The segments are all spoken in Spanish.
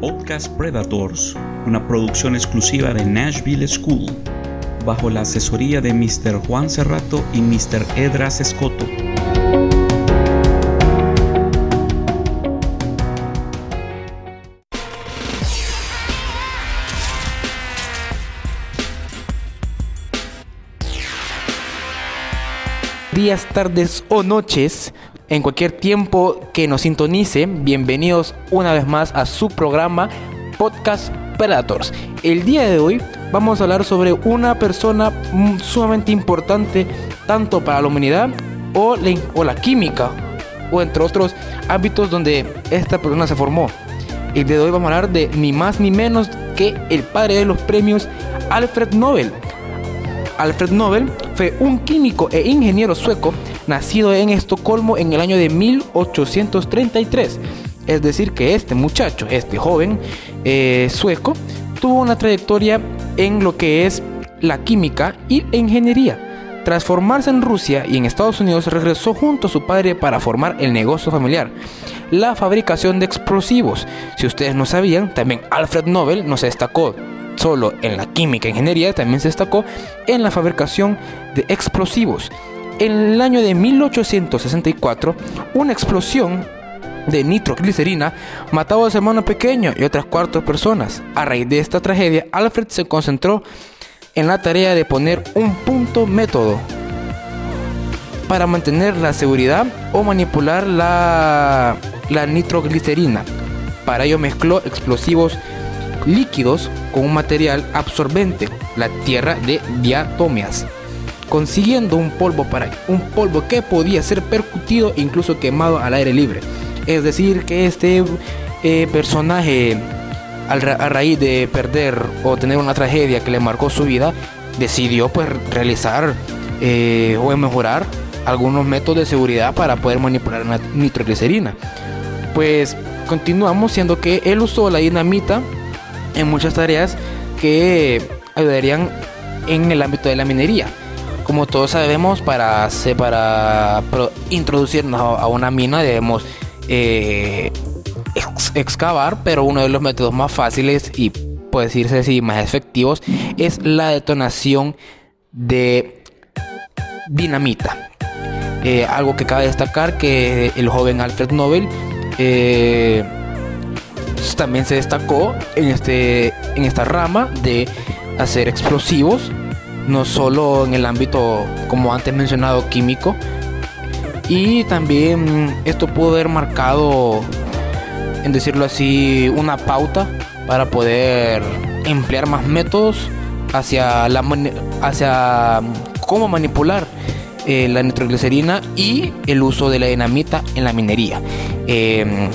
Podcast Predators, una producción exclusiva de Nashville School, bajo la asesoría de Mr. Juan Cerrato y Mr. Edras Escoto. días, tardes o noches, en cualquier tiempo que nos sintonice, bienvenidos una vez más a su programa Podcast Predators. El día de hoy vamos a hablar sobre una persona sumamente importante tanto para la humanidad o la, o la química o entre otros ámbitos donde esta persona se formó. El día de hoy vamos a hablar de ni más ni menos que el padre de los premios Alfred Nobel. Alfred Nobel fue un químico e ingeniero sueco nacido en Estocolmo en el año de 1833. Es decir, que este muchacho, este joven eh, sueco, tuvo una trayectoria en lo que es la química y la ingeniería. Tras formarse en Rusia y en Estados Unidos, regresó junto a su padre para formar el negocio familiar, la fabricación de explosivos. Si ustedes no sabían, también Alfred Nobel no se destacó solo en la química e ingeniería, también se destacó en la fabricación de explosivos. En el año de 1864, una explosión de nitroglicerina mataba a su hermano pequeño y otras cuatro personas. A raíz de esta tragedia, Alfred se concentró en la tarea de poner un punto método para mantener la seguridad o manipular la, la nitroglicerina. Para ello mezcló explosivos líquidos con un material absorbente, la tierra de diatomeas consiguiendo un polvo para un polvo que podía ser percutido e incluso quemado al aire libre. Es decir, que este eh, personaje a raíz de perder o tener una tragedia que le marcó su vida, decidió pues realizar eh, o mejorar algunos métodos de seguridad para poder manipular la nitroglicerina. Pues continuamos siendo que él usó la dinamita en muchas tareas que ayudarían en el ámbito de la minería como todos sabemos, para, para introducirnos a una mina debemos eh, excavar, pero uno de los métodos más fáciles y puede decirse así más efectivos es la detonación de dinamita. Eh, algo que cabe destacar que el joven Alfred Nobel eh, también se destacó en, este, en esta rama de hacer explosivos no solo en el ámbito, como antes mencionado, químico, y también esto pudo haber marcado, en decirlo así, una pauta para poder emplear más métodos hacia, la, hacia cómo manipular eh, la nitroglicerina y el uso de la dinamita en la minería. Em,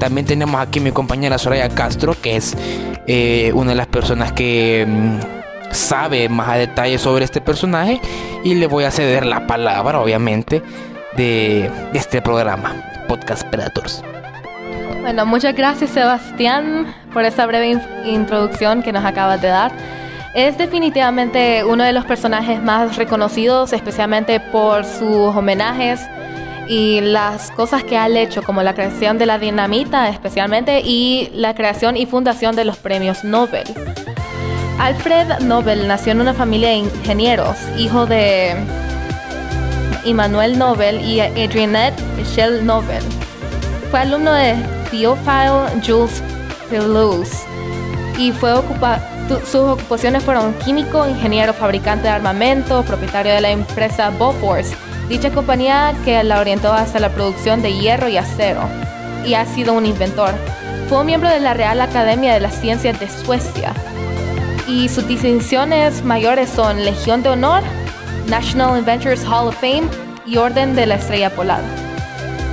también tenemos aquí mi compañera Soraya Castro, que es eh, una de las personas que em, sabe más a detalle sobre este personaje y le voy a ceder la palabra, obviamente, de, este programa, Podcast Predators. Bueno, muchas gracias Sebastián por esa breve introducción que nos acabas de dar. Es definitivamente uno de los personajes más reconocidos, especialmente por sus homenajes y las cosas que ha hecho, como la creación de la dinamita especialmente y la creación y fundación de los premios Nobel. Alfred Nobel nació en una familia de ingenieros, hijo de Immanuel Nobel y Adrienne Michelle Nobel. Fue alumno de Theophile Jules Pelouse y fue sus ocupaciones fueron químico, ingeniero, fabricante de armamento, propietario de la empresa Bofors, dicha compañía que la orientó hasta la producción de hierro y acero, y ha sido un inventor. Fue miembro de la Real Academia de las Ciencias de Suecia y sus distinciones mayores son Legión de Honor, National Inventors Hall of Fame y Orden de la Estrella Polar.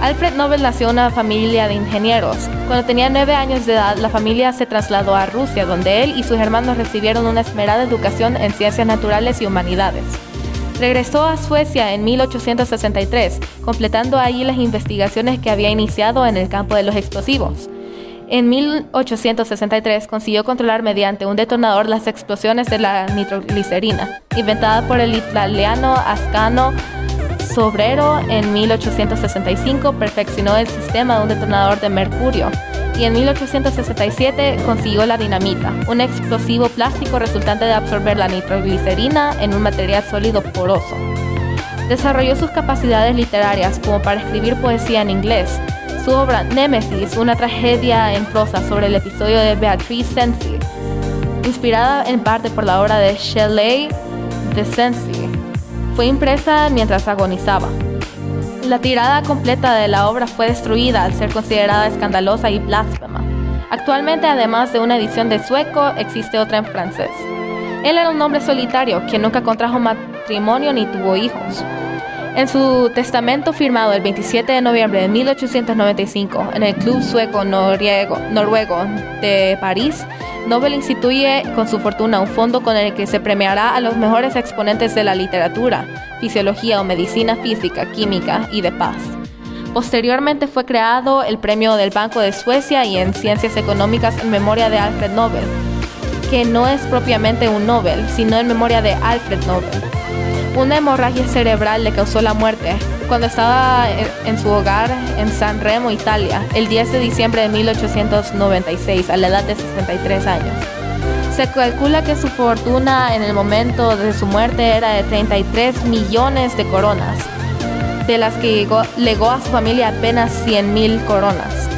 Alfred Nobel nació en una familia de ingenieros. Cuando tenía nueve años de edad, la familia se trasladó a Rusia, donde él y sus hermanos recibieron una esmerada educación en ciencias naturales y humanidades. Regresó a Suecia en 1863, completando ahí las investigaciones que había iniciado en el campo de los explosivos. En 1863 consiguió controlar mediante un detonador las explosiones de la nitroglicerina, inventada por el italiano Ascano Sobrero en 1865, perfeccionó el sistema de un detonador de mercurio y en 1867 consiguió la dinamita, un explosivo plástico resultante de absorber la nitroglicerina en un material sólido poroso. Desarrolló sus capacidades literarias como para escribir poesía en inglés. Su obra Nemesis, una tragedia en prosa sobre el episodio de Beatrice Sensi, inspirada en parte por la obra de Shelley de Sensi, fue impresa mientras agonizaba. La tirada completa de la obra fue destruida al ser considerada escandalosa y blasfema. Actualmente, además de una edición de sueco, existe otra en francés. Él era un hombre solitario, quien nunca contrajo matrimonio ni tuvo hijos. En su testamento firmado el 27 de noviembre de 1895 en el Club Sueco Noruego de París, Nobel instituye con su fortuna un fondo con el que se premiará a los mejores exponentes de la literatura, fisiología o medicina física, química y de paz. Posteriormente fue creado el premio del Banco de Suecia y en Ciencias Económicas en memoria de Alfred Nobel, que no es propiamente un Nobel, sino en memoria de Alfred Nobel. Una hemorragia cerebral le causó la muerte cuando estaba en su hogar en San Remo, Italia, el 10 de diciembre de 1896, a la edad de 63 años. Se calcula que su fortuna en el momento de su muerte era de 33 millones de coronas, de las que legó a su familia apenas 100 mil coronas.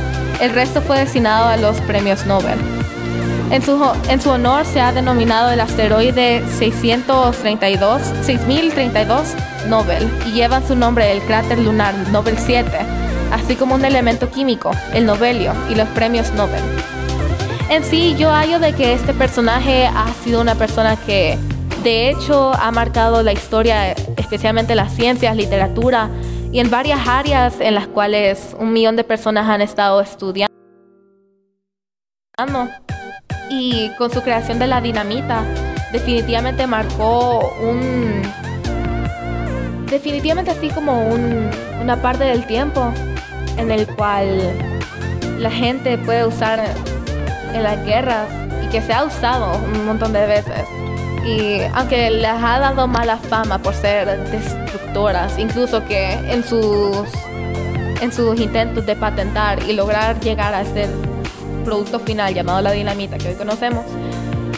El resto fue destinado a los premios Nobel. En su, en su honor se ha denominado el asteroide 632, 6032 Nobel y lleva su nombre el cráter lunar Nobel 7, así como un elemento químico, el Nobelio y los premios Nobel. En sí, yo hallo de que este personaje ha sido una persona que de hecho ha marcado la historia, especialmente las ciencias, literatura y en varias áreas en las cuales un millón de personas han estado estudiando y con su creación de la dinamita definitivamente marcó un definitivamente así como un, una parte del tiempo en el cual la gente puede usar en las guerras y que se ha usado un montón de veces y aunque les ha dado mala fama por ser destructoras incluso que en sus en sus intentos de patentar y lograr llegar a ser producto final llamado la dinamita que hoy conocemos,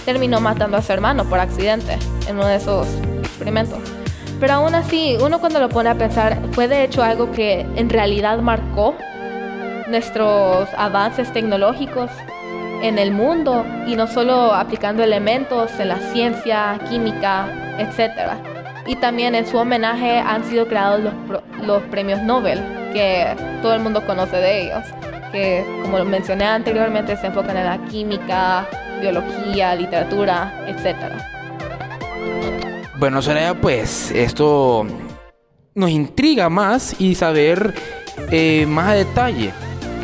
terminó matando a su hermano por accidente en uno de esos experimentos. Pero aún así, uno cuando lo pone a pensar, fue de hecho algo que en realidad marcó nuestros avances tecnológicos en el mundo y no solo aplicando elementos en la ciencia, química, etc. Y también en su homenaje han sido creados los, los premios Nobel, que todo el mundo conoce de ellos que, como mencioné anteriormente, se enfocan en la química, biología, literatura, etc. Bueno, Soraya, pues esto nos intriga más y saber eh, más a detalle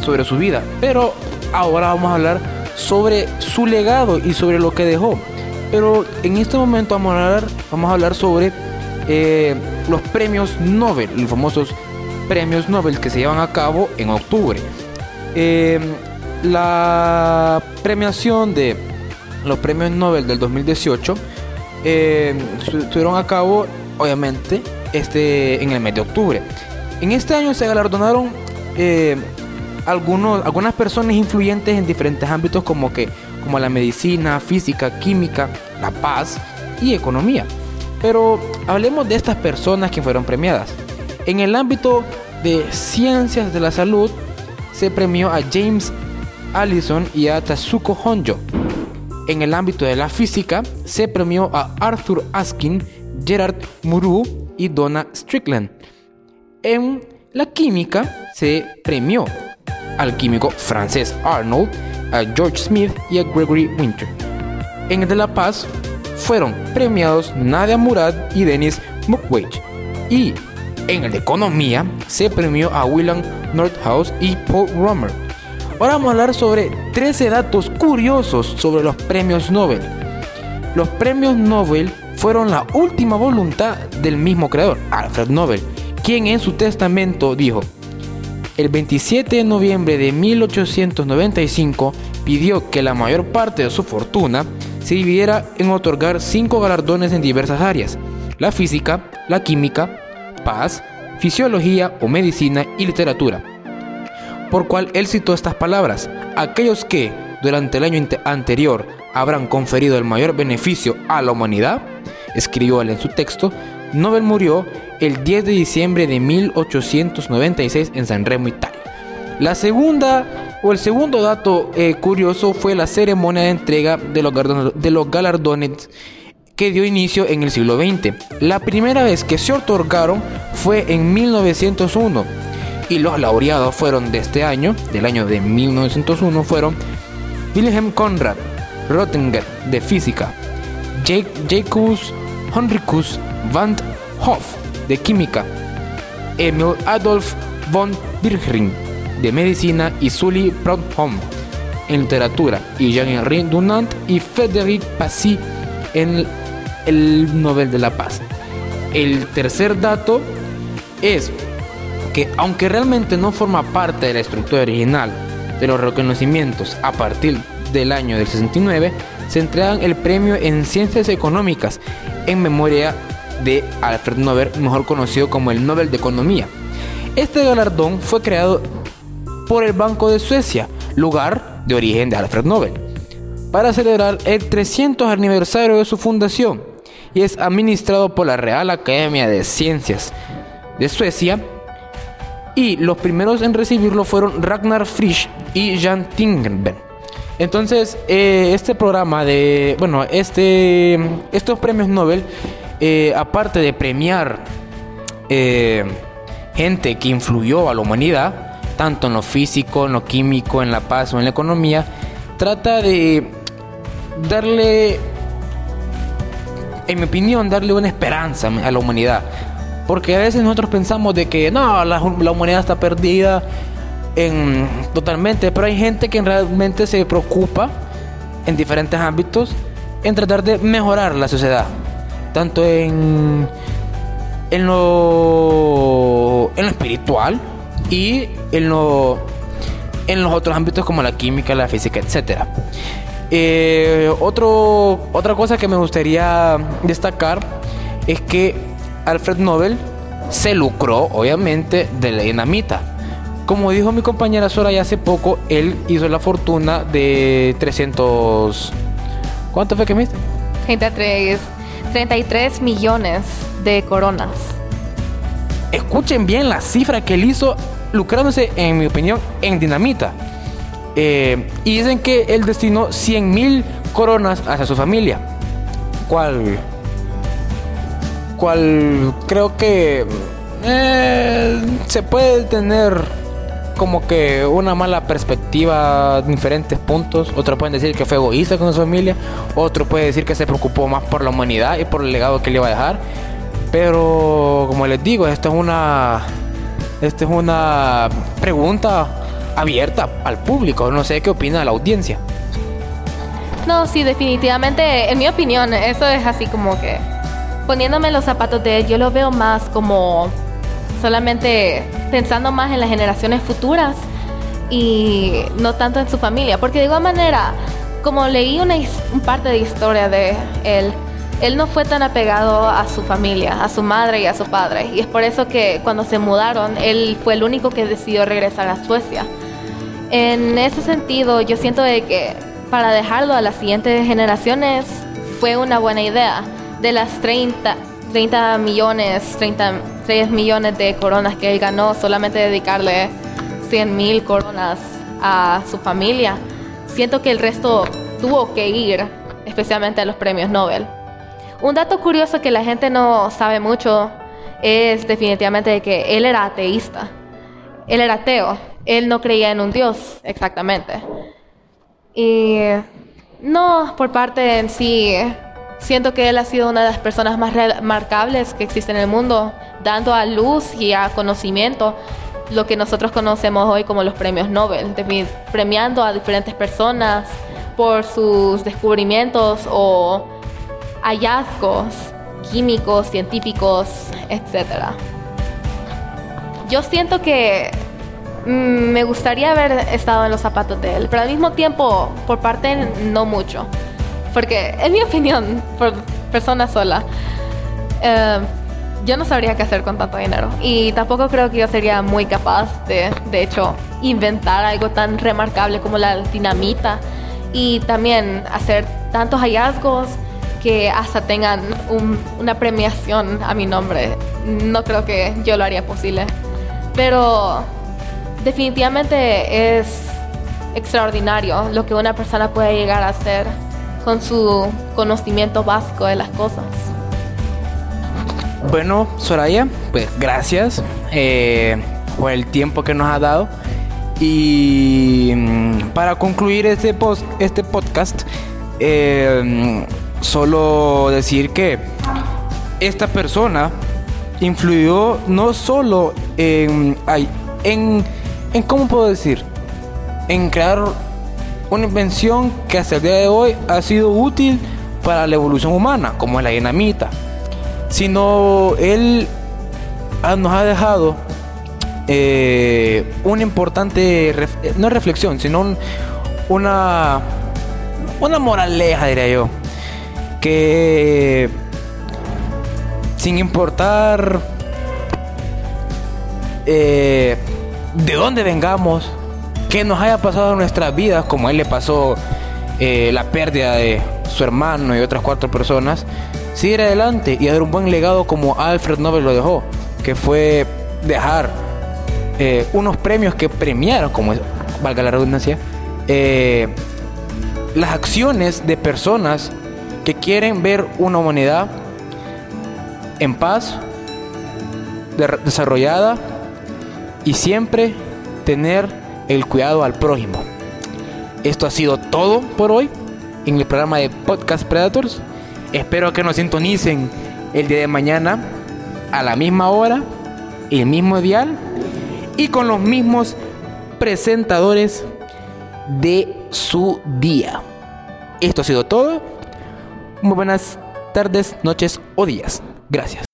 sobre su vida. Pero ahora vamos a hablar sobre su legado y sobre lo que dejó. Pero en este momento vamos a hablar, vamos a hablar sobre eh, los premios Nobel, los famosos premios Nobel que se llevan a cabo en octubre. Em, la premiación de los premios Nobel del 2018 eh, estuvieron a cabo, obviamente, este, en el mes de octubre. En este año se galardonaron eh, algunos, algunas personas influyentes en diferentes ámbitos como, que, como la medicina, física, química, la paz y economía. Pero hablemos de estas personas que fueron premiadas. En el ámbito de ciencias de la salud, se premió a James Allison y a Tatsuko Honjo. En el ámbito de la física, se premió a Arthur Askin, Gerard Muru y Donna Strickland. En la química, se premió al químico francés Arnold, a George Smith y a Gregory Winter. En el de La Paz, fueron premiados Nadia Murad y Dennis Mukwege. Y en el de Economía, se premió a William Nordhaus y Paul Romer. Ahora vamos a hablar sobre 13 datos curiosos sobre los premios Nobel. Los premios Nobel fueron la última voluntad del mismo creador, Alfred Nobel, quien en su testamento dijo, el 27 de noviembre de 1895 pidió que la mayor parte de su fortuna se dividiera en otorgar cinco galardones en diversas áreas, la física, la química, paz, fisiología o medicina y literatura. Por cual él citó estas palabras. Aquellos que durante el año anterior habrán conferido el mayor beneficio a la humanidad, escribió él en su texto, Nobel murió el 10 de diciembre de 1896 en San Remo, Italia. La segunda o el segundo dato eh, curioso fue la ceremonia de entrega de los, de los galardones que dio inicio en el siglo XX. La primera vez que se otorgaron fue en 1901 y los laureados fueron de este año, del año de 1901, fueron Wilhelm Conrad Rottinger de física, Jake, Jacobus Henricus van Hoff de química, Emil Adolf von Birchring de medicina y Sully Proudhon en literatura y Jean-Henri Dunant y Frédéric Passy en el Nobel de la Paz. El tercer dato es que aunque realmente no forma parte de la estructura original de los reconocimientos a partir del año del 69, se entregan el premio en ciencias económicas en memoria de Alfred Nobel, mejor conocido como el Nobel de Economía. Este galardón fue creado por el Banco de Suecia, lugar de origen de Alfred Nobel, para celebrar el 300 aniversario de su fundación y es administrado por la Real Academia de Ciencias de Suecia. Y los primeros en recibirlo fueron Ragnar Frisch y Jan Tingenben. Entonces, eh, este programa de, bueno, este, estos premios Nobel, eh, aparte de premiar eh, gente que influyó a la humanidad, tanto en lo físico, en lo químico, en la paz o en la economía, trata de darle en mi opinión, darle una esperanza a la humanidad. Porque a veces nosotros pensamos de que no, la, humanidad está perdida en, totalmente, pero hay gente que realmente se preocupa en diferentes ámbitos en tratar de mejorar la sociedad. Tanto en, en, lo, en lo espiritual y en, lo, en los otros ámbitos como la química, la física, etcétera. Eh, otro, otra cosa que me gustaría destacar es que Alfred Nobel se lucró, obviamente, de la dinamita. Como dijo mi compañera Soraya hace poco, él hizo la fortuna de 300... ¿Cuánto fue que me 33, 33 millones de coronas. Escuchen bien la cifra que él hizo lucrándose, en mi opinión, en dinamita. Eh, y dicen que él destinó 100 mil coronas hacia su familia. ¿Cuál? ¿Cuál? Creo que eh, se puede tener como que una mala perspectiva en diferentes puntos. Otros pueden decir que fue egoísta con su familia. Otro puede decir que se preocupó más por la humanidad y por el legado que le iba a dejar. Pero como les digo, esto es una, esta es una pregunta abierta al público. No sé qué opina la audiencia. No, sí, definitivamente, en mi opinión, eso es así como que poniéndome los zapatos de él, yo lo veo más como solamente pensando más en las generaciones futuras y no tanto en su familia. Porque de igual manera, como leí una un parte de historia de él, él no fue tan apegado a su familia, a su madre y a su padre. Y es por eso que cuando se mudaron, él fue el único que decidió regresar a Suecia. En ese sentido, yo siento de que para dejarlo a las siguientes generaciones fue una buena idea. De las 30, 30 millones, 33 millones de coronas que él ganó, solamente dedicarle 100 mil coronas a su familia. Siento que el resto tuvo que ir, especialmente a los premios Nobel. Un dato curioso que la gente no sabe mucho es definitivamente de que él era ateísta. Él era ateo él no creía en un Dios exactamente. Y no, por parte en sí, siento que él ha sido una de las personas más remarcables que existen en el mundo, dando a luz y a conocimiento lo que nosotros conocemos hoy como los premios Nobel, premiando a diferentes personas por sus descubrimientos o hallazgos químicos, científicos, etc. Yo siento que Mm, me gustaría haber estado en los zapatos de él, pero al mismo tiempo, por parte no mucho. Porque, en mi opinión, por persona sola, eh, yo no sabría qué hacer con tanto dinero. Y tampoco creo que yo sería muy capaz de, de hecho, inventar algo tan remarcable como la dinamita y también hacer tantos hallazgos que hasta tengan una premiación a mi nombre. No creo que yo lo haría posible. Pero definitivamente es extraordinario lo que una persona puede llegar a hacer con su conocimiento básico de las cosas. Bueno, Soraya, pues gracias eh, por el tiempo que nos ha dado. Y mm, para concluir este, post, este podcast, eh, solo decir que esta persona influyó no solo en, en, en, ¿cómo puedo decir? En crear una invención que hasta el día de hoy ha sido útil para la evolución humana, como es la dinamita, sino él nos ha dejado eh, una importante, no reflexión, sino una, una moraleja, diría yo, que sin importar eh, de dónde vengamos, qué nos haya pasado en nuestras vidas, como a él le pasó eh, la pérdida de su hermano y otras cuatro personas, seguir adelante y dar un buen legado como Alfred Nobel lo dejó, que fue dejar eh, unos premios que premiaron, como valga la redundancia, eh, las acciones de personas que quieren ver una humanidad en paz, desarrollada y siempre tener el cuidado al prójimo. Esto ha sido todo por hoy en el programa de Podcast Predators. Espero que nos sintonicen el día de mañana a la misma hora, el mismo dial y con los mismos presentadores de su día. Esto ha sido todo. Muy buenas tardes, noches o días. Gracias.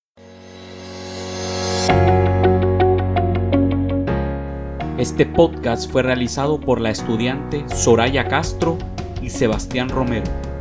Este podcast fue realizado por la estudiante Soraya Castro y Sebastián Romero.